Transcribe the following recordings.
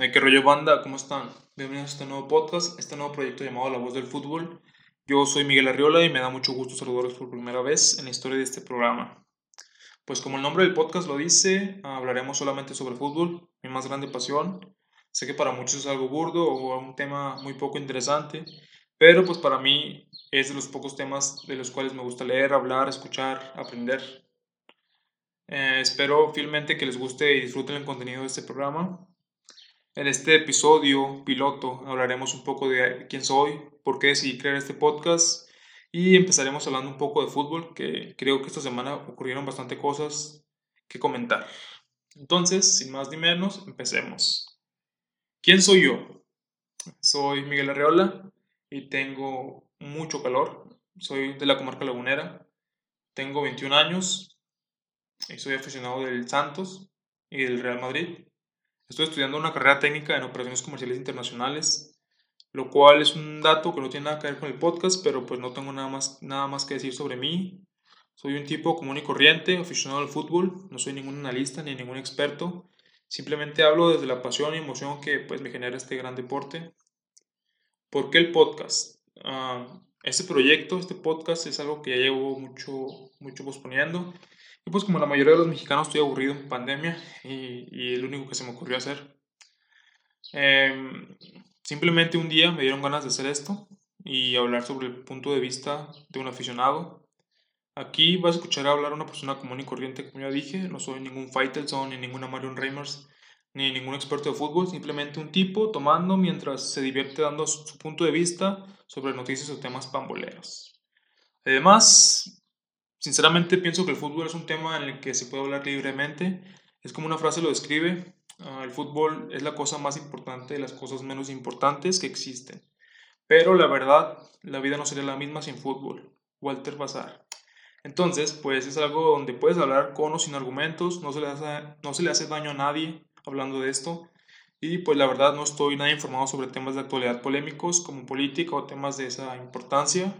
¿Qué rollo banda? ¿Cómo están? Bienvenidos a este nuevo podcast, este nuevo proyecto llamado La Voz del Fútbol. Yo soy Miguel Arriola y me da mucho gusto saludarlos por primera vez en la historia de este programa. Pues como el nombre del podcast lo dice, hablaremos solamente sobre fútbol, mi más grande pasión. Sé que para muchos es algo burdo o un tema muy poco interesante, pero pues para mí es de los pocos temas de los cuales me gusta leer, hablar, escuchar, aprender. Eh, espero fielmente que les guste y disfruten el contenido de este programa. En este episodio piloto hablaremos un poco de quién soy, por qué decidí crear este podcast y empezaremos hablando un poco de fútbol, que creo que esta semana ocurrieron bastante cosas que comentar. Entonces, sin más ni menos, empecemos. ¿Quién soy yo? Soy Miguel Arreola y tengo mucho calor. Soy de la comarca lagunera. Tengo 21 años y soy aficionado del Santos y del Real Madrid. Estoy estudiando una carrera técnica en operaciones comerciales internacionales, lo cual es un dato que no tiene nada que ver con el podcast, pero pues no tengo nada más, nada más que decir sobre mí. Soy un tipo común y corriente, aficionado al fútbol, no soy ningún analista ni ningún experto, simplemente hablo desde la pasión y emoción que pues me genera este gran deporte. ¿Por qué el podcast? Uh, este proyecto, este podcast es algo que ya llevo mucho, mucho posponiendo y pues como la mayoría de los mexicanos estoy aburrido en pandemia y, y el único que se me ocurrió hacer. Em, simplemente un día me dieron ganas de hacer esto y hablar sobre el punto de vista de un aficionado. Aquí vas a escuchar hablar a una persona común y corriente, como ya dije. No soy ningún Faitelson, ni ninguna Marion Reimers, ni ningún experto de fútbol. Simplemente un tipo tomando mientras se divierte dando su punto de vista sobre noticias o temas pamboleros. Además, Sinceramente pienso que el fútbol es un tema en el que se puede hablar libremente. Es como una frase lo describe. Ah, el fútbol es la cosa más importante de las cosas menos importantes que existen. Pero la verdad, la vida no sería la misma sin fútbol. Walter Bazar. Entonces, pues es algo donde puedes hablar con o sin argumentos, no se, le hace, no se le hace daño a nadie hablando de esto. Y pues la verdad no estoy nada informado sobre temas de actualidad polémicos como política o temas de esa importancia.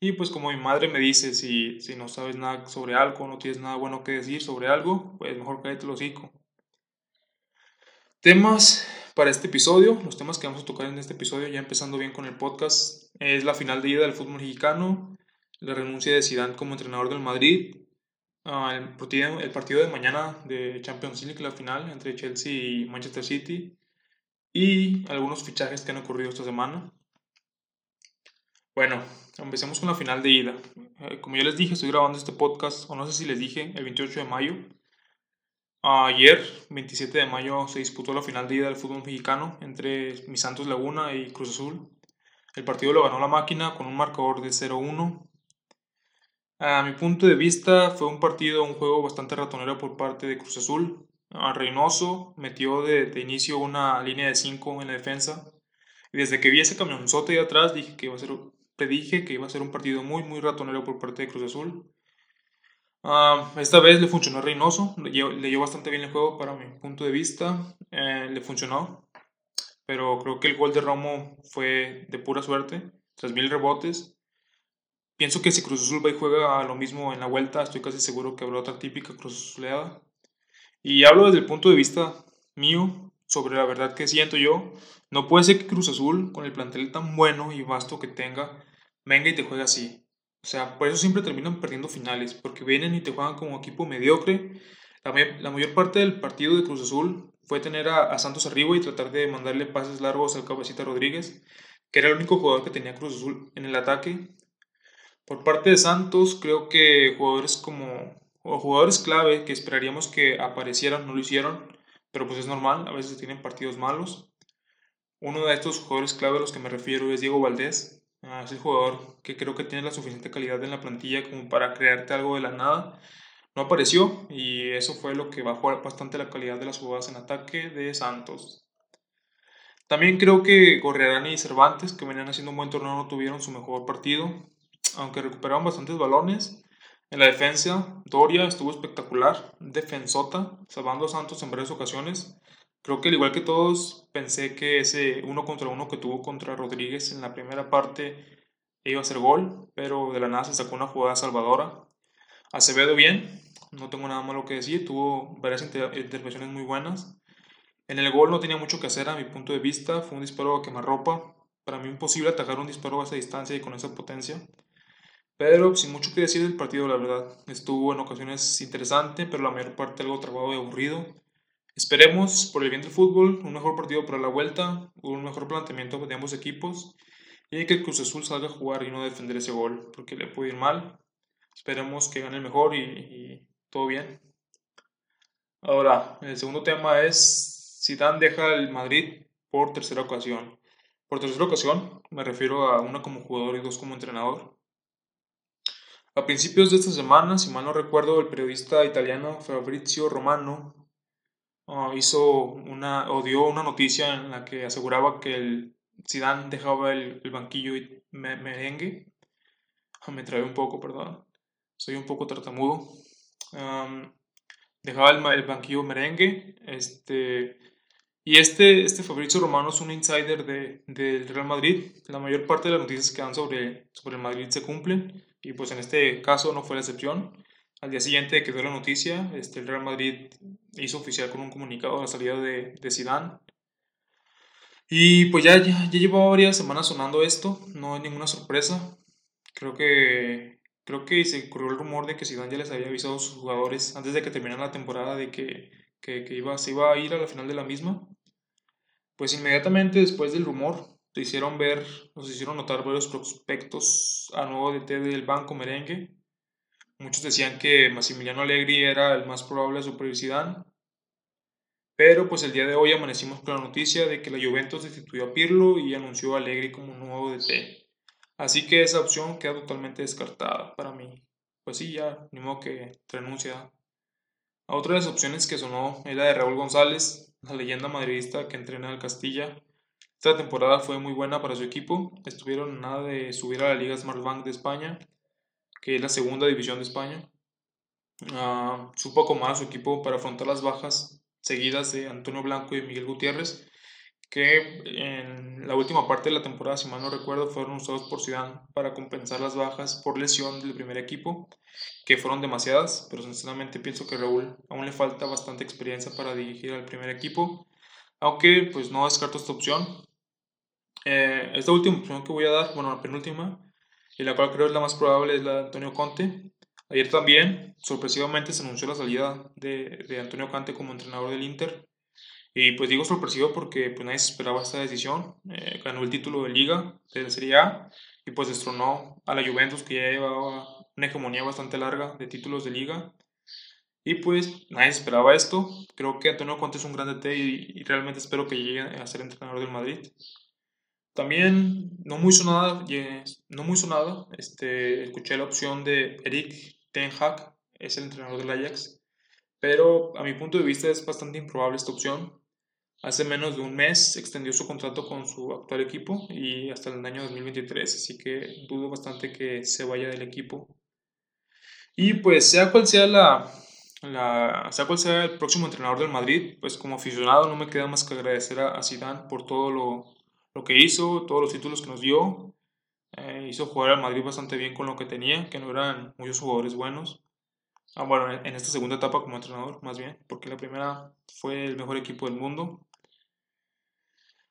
Y pues como mi madre me dice, si, si no sabes nada sobre algo, no tienes nada bueno que decir sobre algo, pues mejor cállate el hocico. Temas para este episodio, los temas que vamos a tocar en este episodio, ya empezando bien con el podcast, es la final de ida del fútbol mexicano, la renuncia de Zidane como entrenador del Madrid, ah, el, partido, el partido de mañana de Champions League, la final entre Chelsea y Manchester City, y algunos fichajes que han ocurrido esta semana. Bueno, empecemos con la final de ida. Eh, como ya les dije, estoy grabando este podcast, o no sé si les dije, el 28 de mayo. Ayer, 27 de mayo, se disputó la final de ida del fútbol mexicano entre Mi Santos Laguna y Cruz Azul. El partido lo ganó la máquina con un marcador de 0-1. A mi punto de vista, fue un partido, un juego bastante ratonero por parte de Cruz Azul. Reynoso metió de, de inicio una línea de 5 en la defensa. Y desde que vi ese camionzote de atrás, dije que iba a ser dije que iba a ser un partido muy, muy ratonero por parte de Cruz Azul. Ah, esta vez le funcionó a Reynoso, leyó, bastante bien el juego para mi punto de vista, eh, le funcionó, pero creo que el gol de Romo fue de pura suerte, 3.000 rebotes. Pienso que si Cruz Azul va y juega lo mismo en la vuelta, estoy casi seguro que habrá otra típica Cruz Azuleada. Y hablo desde el punto de vista mío, sobre la verdad que siento yo. No puede ser que Cruz Azul, con el plantel tan bueno y vasto que tenga, venga y te juega así. O sea, por eso siempre terminan perdiendo finales, porque vienen y te juegan como equipo mediocre. La, mayor parte del partido de Cruz Azul fue tener a, Santos arriba y tratar de mandarle pases largos al Cabecita Rodríguez, que era el único jugador que tenía Cruz Azul en el ataque. Por parte de Santos, creo que jugadores como, o jugadores clave que esperaríamos que aparecieran, no lo hicieron, pero pues es normal, a veces tienen partidos malos. Uno de estos jugadores clave a los que me refiero es Diego Valdés, Ah, es el jugador que creo que tiene la suficiente calidad en la plantilla como para crearte algo de la nada. No apareció y eso fue lo que bajó bastante la calidad de las jugadas en ataque de Santos. También creo que Gorriarani y Cervantes, que venían haciendo un buen torneo, no tuvieron su mejor partido, aunque recuperaron bastantes balones. En la defensa, Doria estuvo espectacular, defensota, salvando a Santos en varias ocasiones. Creo que al igual que todos, pensé que ese uno contra uno que tuvo contra Rodríguez en la primera parte iba a ser gol, pero de la nada se sacó una jugada salvadora. Acevedo bien, no tengo nada malo que decir, tuvo varias intervenciones muy buenas. En el gol no tenía mucho que hacer a mi punto de vista, fue un disparo a quemarropa. Para mí imposible atacar un disparo a esa distancia y con esa potencia. Pero sin mucho que decir del partido, la verdad. Estuvo en ocasiones interesante, pero la mayor parte algo trabado y aburrido. Esperemos, por el bien del fútbol, un mejor partido para la vuelta, un mejor planteamiento de ambos equipos y que el Cruz Azul salga a jugar y no defender ese gol, porque le puede ir mal. Esperemos que gane el mejor y, todo bien. Ahora, el segundo tema es Zidane deja el Madrid por tercera ocasión. Por tercera ocasión me refiero a una como jugador y dos como entrenador. A principios de esta semana, si mal no recuerdo, el periodista italiano Fabrizio Romano uh, hizo una o dio una noticia en la que aseguraba que el Zidane dejaba el, el banquillo y me, merengue. Ah, me trae un poco, perdón. Soy un poco tartamudo. Um, dejaba el, el, banquillo merengue. Este, y este, este Fabrizio Romano es un insider del de, Real Madrid. La mayor parte de las noticias que dan sobre, sobre el Madrid se cumplen. Y pues en este caso no fue la excepción. Al día siguiente que dio la noticia, este, el Real Madrid hizo oficial con un comunicado la salida de, de Zidane. Y pues ya, ya, ya llevaba varias semanas sonando esto, no hay ninguna sorpresa. Creo que, creo que se corrió el rumor de que Zidane ya les había avisado a sus jugadores antes de que terminara la temporada de que, que, que iba, se iba a ir a la final de la misma. Pues inmediatamente después del rumor, se hicieron ver, nos hicieron notar varios prospectos a nuevo DT del Banco Merengue Muchos decían que Massimiliano Allegri era el más probable superar Zidane, pero pues el día de hoy amanecimos con la noticia de que la Juventus destituyó a Pirlo y anunció a Allegri como nuevo DT. Así que esa opción queda totalmente descartada para mí. Pues sí, ya, ni modo que renuncia. Otra de las opciones que sonó es la de Raúl González, la leyenda madridista que entrena al Castilla. Esta temporada fue muy buena para su equipo. Estuvieron nada de subir a la Liga Smartbank de España que es la segunda división de España. Uh, supo acomodar su equipo para afrontar las bajas seguidas de Antonio Blanco y Miguel Gutiérrez, que en la última parte de la temporada, si mal no recuerdo, fueron usados por Zidane para compensar las bajas por lesión del primer equipo, que fueron demasiadas, pero sinceramente pienso que Raúl aún le falta bastante experiencia para dirigir al primer equipo, aunque pues no descarto esta opción. Eh, esta última opción que voy a dar, bueno, la penúltima, y la cual creo es la más probable es la de Antonio Conte. Ayer también, sorpresivamente, se anunció la salida de, de Antonio Conte como entrenador del Inter. Y pues digo sorpresivo porque pues nadie esperaba esta decisión. Eh, ganó el título de liga de la Serie A y pues destronó a la Juventus que ya llevaba una hegemonía bastante larga de títulos de liga. Y pues nadie esperaba esto. Creo que Antonio Conte es un gran DT y, y realmente espero que llegue a ser entrenador del Madrid. También, no muy sonada, no muy sonada, este, escuché la opción de Eric Ten Hag, es el entrenador del Ajax, pero a mi punto de vista es bastante improbable esta opción. Hace menos de un mes extendió su contrato con su actual equipo y hasta el año 2023, así que dudo bastante que se vaya del equipo. Y pues sea cual sea la, la, sea cual sea el próximo entrenador del Madrid, pues como aficionado no me queda más que agradecer a, a Zidane por todo lo, lo que hizo, todos los títulos que nos dio. Eh, hizo jugar al Madrid bastante bien con lo que tenía, que no eran muchos jugadores buenos. Ah, bueno, en esta segunda etapa como entrenador, más bien, porque la primera fue el mejor equipo del mundo.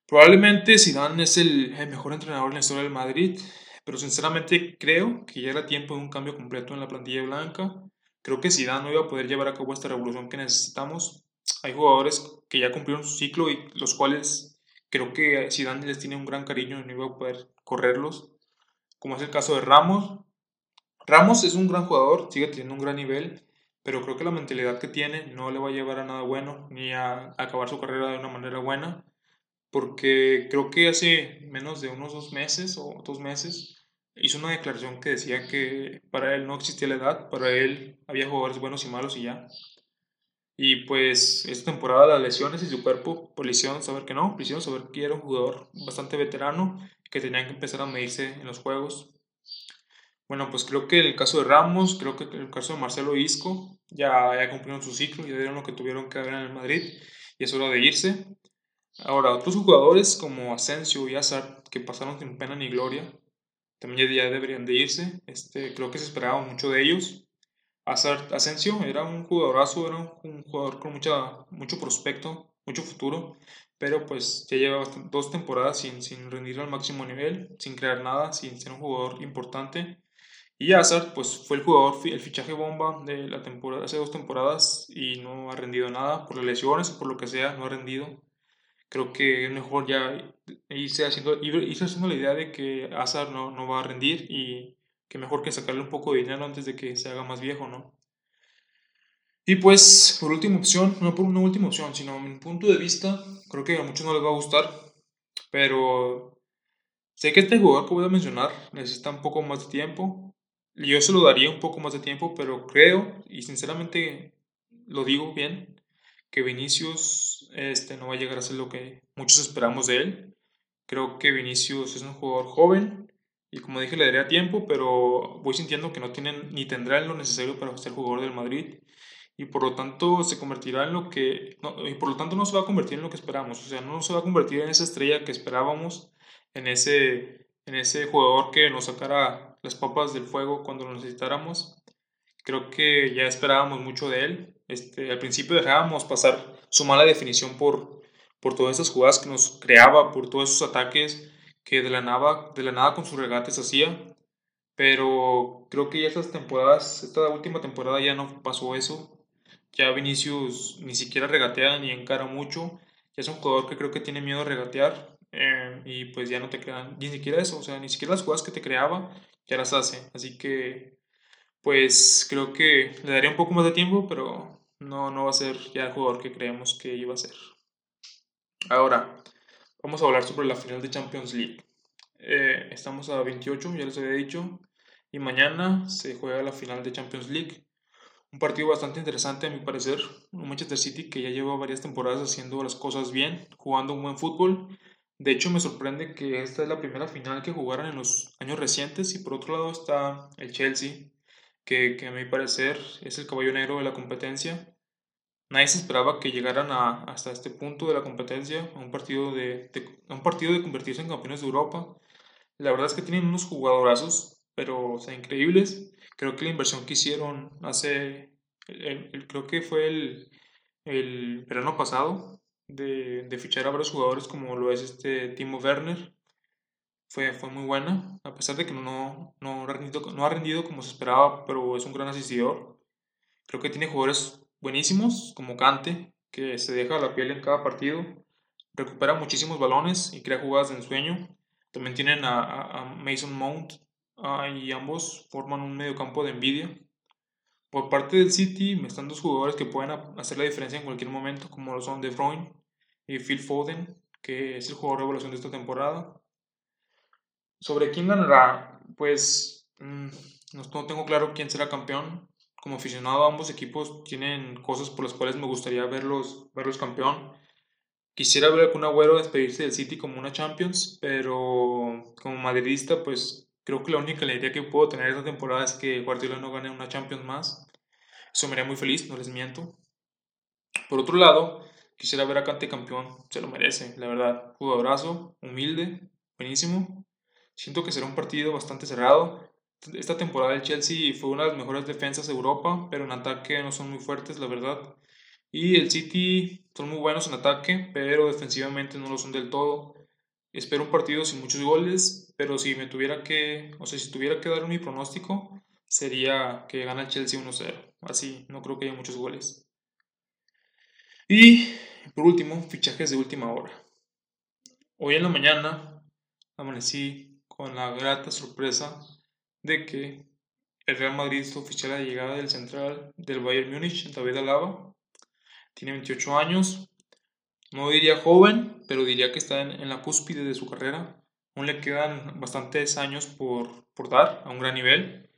Probablemente Zidane es el, mejor entrenador en la historia del Madrid, pero sinceramente creo que ya era tiempo de un cambio completo en la plantilla blanca. Creo que Zidane no iba a poder llevar a cabo esta revolución que necesitamos. Hay jugadores que ya cumplieron su ciclo y los cuales Creo que Zidane les tiene un gran cariño y no iba a poder correrlos, como es el caso de Ramos. Ramos es un gran jugador, sigue teniendo un gran nivel, pero creo que la mentalidad que tiene no le va a llevar a nada bueno, ni a, acabar su carrera de una manera buena, porque creo que hace menos de unos dos meses o dos meses hizo una declaración que decía que para él no existía la edad, para él había jugadores buenos y malos y ya. Y pues esta temporada las lesiones y su cuerpo pues, le saber que no, le hicieron saber que era un jugador bastante veterano que tenían que empezar a medirse en los juegos. Bueno, pues creo que en el caso de Ramos, creo que en el caso de Marcelo Isco, ya, ya cumplieron su ciclo, ya dieron lo que tuvieron que dar en el Madrid y es hora de irse. Ahora, otros jugadores como Asensio y Hazard, que pasaron sin pena ni gloria, también ya deberían de irse. Este, creo que se esperaba mucho de ellos. Asensio era un jugadorazo, era un jugador con mucha, mucho prospecto, mucho futuro, pero pues ya lleva dos temporadas sin, sin rendir al máximo nivel, sin crear nada, sin ser un jugador importante. Y Hazard, pues fue el jugador, el fichaje bomba de la temporada, hace dos temporadas y no ha rendido nada por las lesiones o por lo que sea, no ha rendido. Creo que es mejor ya irse haciendo, irse haciendo la idea de que Hazard no, no va a rendir y que mejor que sacarle un poco de dinero antes de que se haga más viejo, ¿no? Y pues, por última opción, no por una última opción, sino mi punto de vista, creo que a muchos no les va a gustar, pero sé que este jugador que voy a mencionar necesita un poco más de tiempo. Yo se lo daría un poco más de tiempo, pero creo, y sinceramente lo digo bien, que Vinicius este, no va a llegar a ser lo que muchos esperamos de él. Creo que Vinicius es un jugador joven y como dije le daría tiempo, pero voy sintiendo que no tienen ni tendrá lo necesario para ser jugador del Madrid y por lo tanto se convertirá en lo que, no, y por lo tanto no se va a convertir en lo que esperamos, o sea, no se va a convertir en esa estrella que esperábamos, en ese, en ese jugador que nos sacara las papas del fuego cuando lo necesitáramos. Creo que ya esperábamos mucho de él. Este, al principio dejábamos pasar su mala definición por, por todas esas jugadas que nos creaba, por todos esos ataques que de la nada, de la nada con sus regates hacía. Pero creo que ya estas temporadas, esta última temporada ya no pasó eso. Ya Vinicius ni siquiera regatea ni encara mucho. Ya es un jugador que creo que tiene miedo a regatear. Eh, y pues ya no te quedan ni siquiera eso. O sea, ni siquiera las jugadas que te creaba ya las hace. Así que pues creo que le daría un poco más de tiempo, pero no, no va a ser ya el jugador que creemos que iba a ser. Ahora, vamos a hablar sobre la final de Champions League. Eh, estamos a 28, ya les había dicho, y mañana se juega la final de Champions League. Un partido bastante interesante a mi parecer. Un Manchester City que ya lleva varias temporadas haciendo las cosas bien, jugando un buen fútbol. De hecho, me sorprende que esta es la primera final que jugaron en los años recientes. Y por otro lado está el Chelsea, que a mi parecer es el caballo negro de la competencia. Nadie se esperaba que llegaran a, hasta este punto de la competencia, a un partido de, un partido de convertirse en campeones de Europa. La verdad es que tienen unos jugadorazos, pero o sea, increíbles creo que la inversión que hicieron hace, creo que fue el, el verano pasado, de, de, fichar a varios jugadores como lo es este Timo Werner, fue, fue muy buena, a pesar de que no, no, no ha rendido como se esperaba, pero es un gran asistidor. Creo que tiene jugadores buenísimos, como Kante, que se deja la piel en cada partido, recupera muchísimos balones y crea jugadas de ensueño. También tienen a, Mason Mount, Ah, y ambos forman un mediocampo de envidia. Por parte del City me están dos jugadores que pueden hacer la diferencia en cualquier momento, como lo son De Bruyne y Phil Foden, que es el jugador de evaluación de esta temporada. Sobre quién ganará, pues mm, no tengo claro quién será campeón. Como aficionado a ambos equipos tienen cosas por las cuales me gustaría verlos, verlos campeón. Quisiera ver a Kun Agüero despedirse del City como una Champions, pero como madridista pues Creo que la única alegría que puedo tener esta temporada es que Guardiola no gane una Champions más. Eso me haría muy feliz, no les miento. Por otro lado, quisiera ver a Kante campeón, se lo merece, la verdad. Jugadorazo, humilde, buenísimo. Siento que será un partido bastante cerrado. Esta temporada el Chelsea fue una de las mejores defensas de Europa, pero en ataque no son muy fuertes, la verdad. Y el City son muy buenos en ataque, pero defensivamente no lo son del todo. Espero un partido sin muchos goles, pero si me tuviera que, o sea, si tuviera que dar mi pronóstico, sería que gana el Chelsea 1-0. Así, no creo que haya muchos goles. Y por último, fichajes de última hora. Hoy en la mañana amanecí con la grata sorpresa de que el Real Madrid está oficial la llegada del central del Bayern Múnich, David Alaba. Tiene 28 años, no diría joven, pero diría que está en, la cúspide de su carrera. Aún le quedan bastantes años por, por dar a un gran nivel.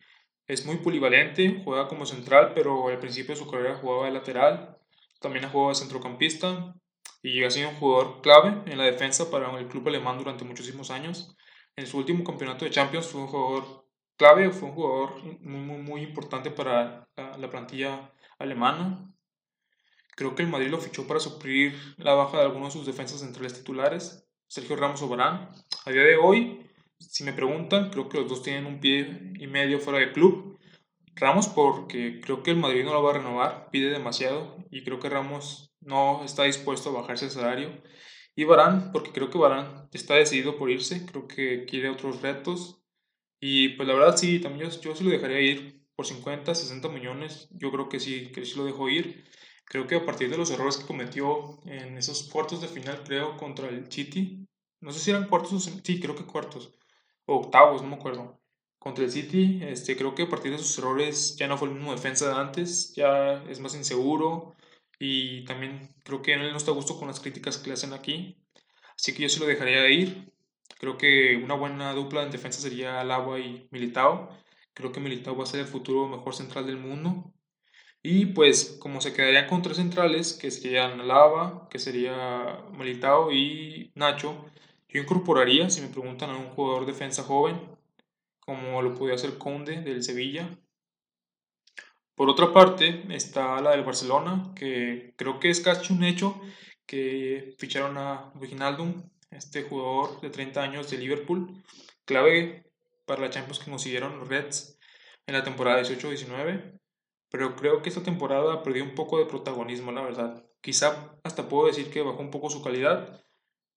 Es muy polivalente, juega como central, pero al principio de su carrera jugaba de lateral. También ha jugado de centrocampista y ha sido un jugador clave en la defensa para el club alemán durante muchísimos años. En su último campeonato de Champions fue un jugador clave, fue un jugador muy, muy, muy importante para la, la plantilla alemana. Creo que el Madrid lo fichó para suplir la baja de algunos de sus defensas centrales titulares, Sergio Ramos o Barán. A día de hoy, si me preguntan, creo que los dos tienen un pie y medio fuera del club. Ramos porque creo que el Madrid no lo va a renovar, pide demasiado y creo que Ramos no está dispuesto a bajarse el salario. Y Barán, porque creo que Barán está decidido por irse, creo que quiere otros retos. Y pues la verdad sí, también yo, yo sí lo dejaría ir por 50, 60 millones. Yo creo que sí, que sí lo dejo ir. Creo que a partir de los errores que cometió en esos cuartos de final, creo, contra el City, no sé si eran cuartos o sí, creo que cuartos, o octavos, no me acuerdo. Contra el City, este, creo que a partir de sus errores ya no fue el mismo defensa de antes, ya es más inseguro y también creo que él no está a gusto con las críticas que le hacen aquí. Así que yo sí lo dejaría de ir. Creo que una buena dupla en defensa sería Alaba y Militao. Creo que Militao va a ser el futuro mejor central del mundo. Y pues como se quedarían con tres centrales, que serían Alaba, que sería Militao y Nacho, yo incorporaría, si me preguntan, a un jugador defensa joven, como lo podía hacer Conde del Sevilla. Por otra parte, está la del Barcelona, que creo que es casi un hecho que ficharon a Wijnaldum, este jugador de 30 años de Liverpool, clave para la Champions que consiguieron Reds en la temporada 18-19. Pero creo que esta temporada perdió un poco de protagonismo, la verdad. Quizá hasta puedo decir que bajó un poco su calidad,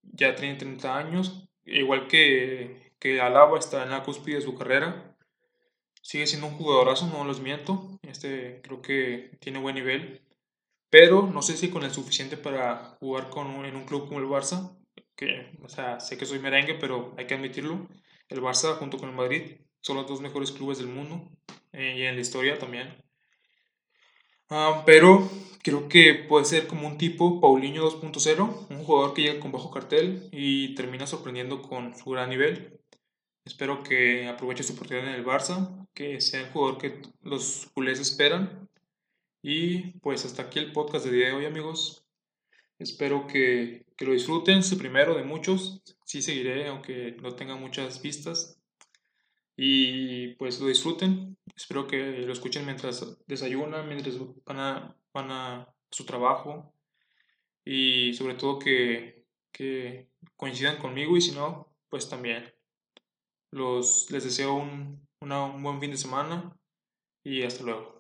ya tiene 30 años, igual que, que Alaba está en la cúspide de su carrera. Sigue siendo un jugadorazo, no los miento. Este creo que tiene buen nivel. Pero no sé si con el suficiente para jugar con en un club como el Barça. Que, o sea, sé que soy merengue, pero hay que admitirlo. El Barça junto con el Madrid son los dos mejores clubes del mundo eh, y en la historia también. Ah, pero creo que puede ser como un tipo Paulinho 2.0, un jugador que llega con bajo cartel y termina sorprendiendo con su gran nivel. Espero que aproveche su oportunidad en el Barça, que sea el jugador que los culés esperan. Y pues hasta aquí el podcast de día de hoy, amigos. Espero que, que lo disfruten, es el primero de muchos. Sí seguiré, aunque no tenga muchas vistas. Y pues lo disfruten. Espero que lo escuchen mientras desayunan, mientras van a, van a su trabajo. Y sobre todo que, que coincidan conmigo y si no, pues también. Los, les deseo un, un buen fin de semana y hasta luego.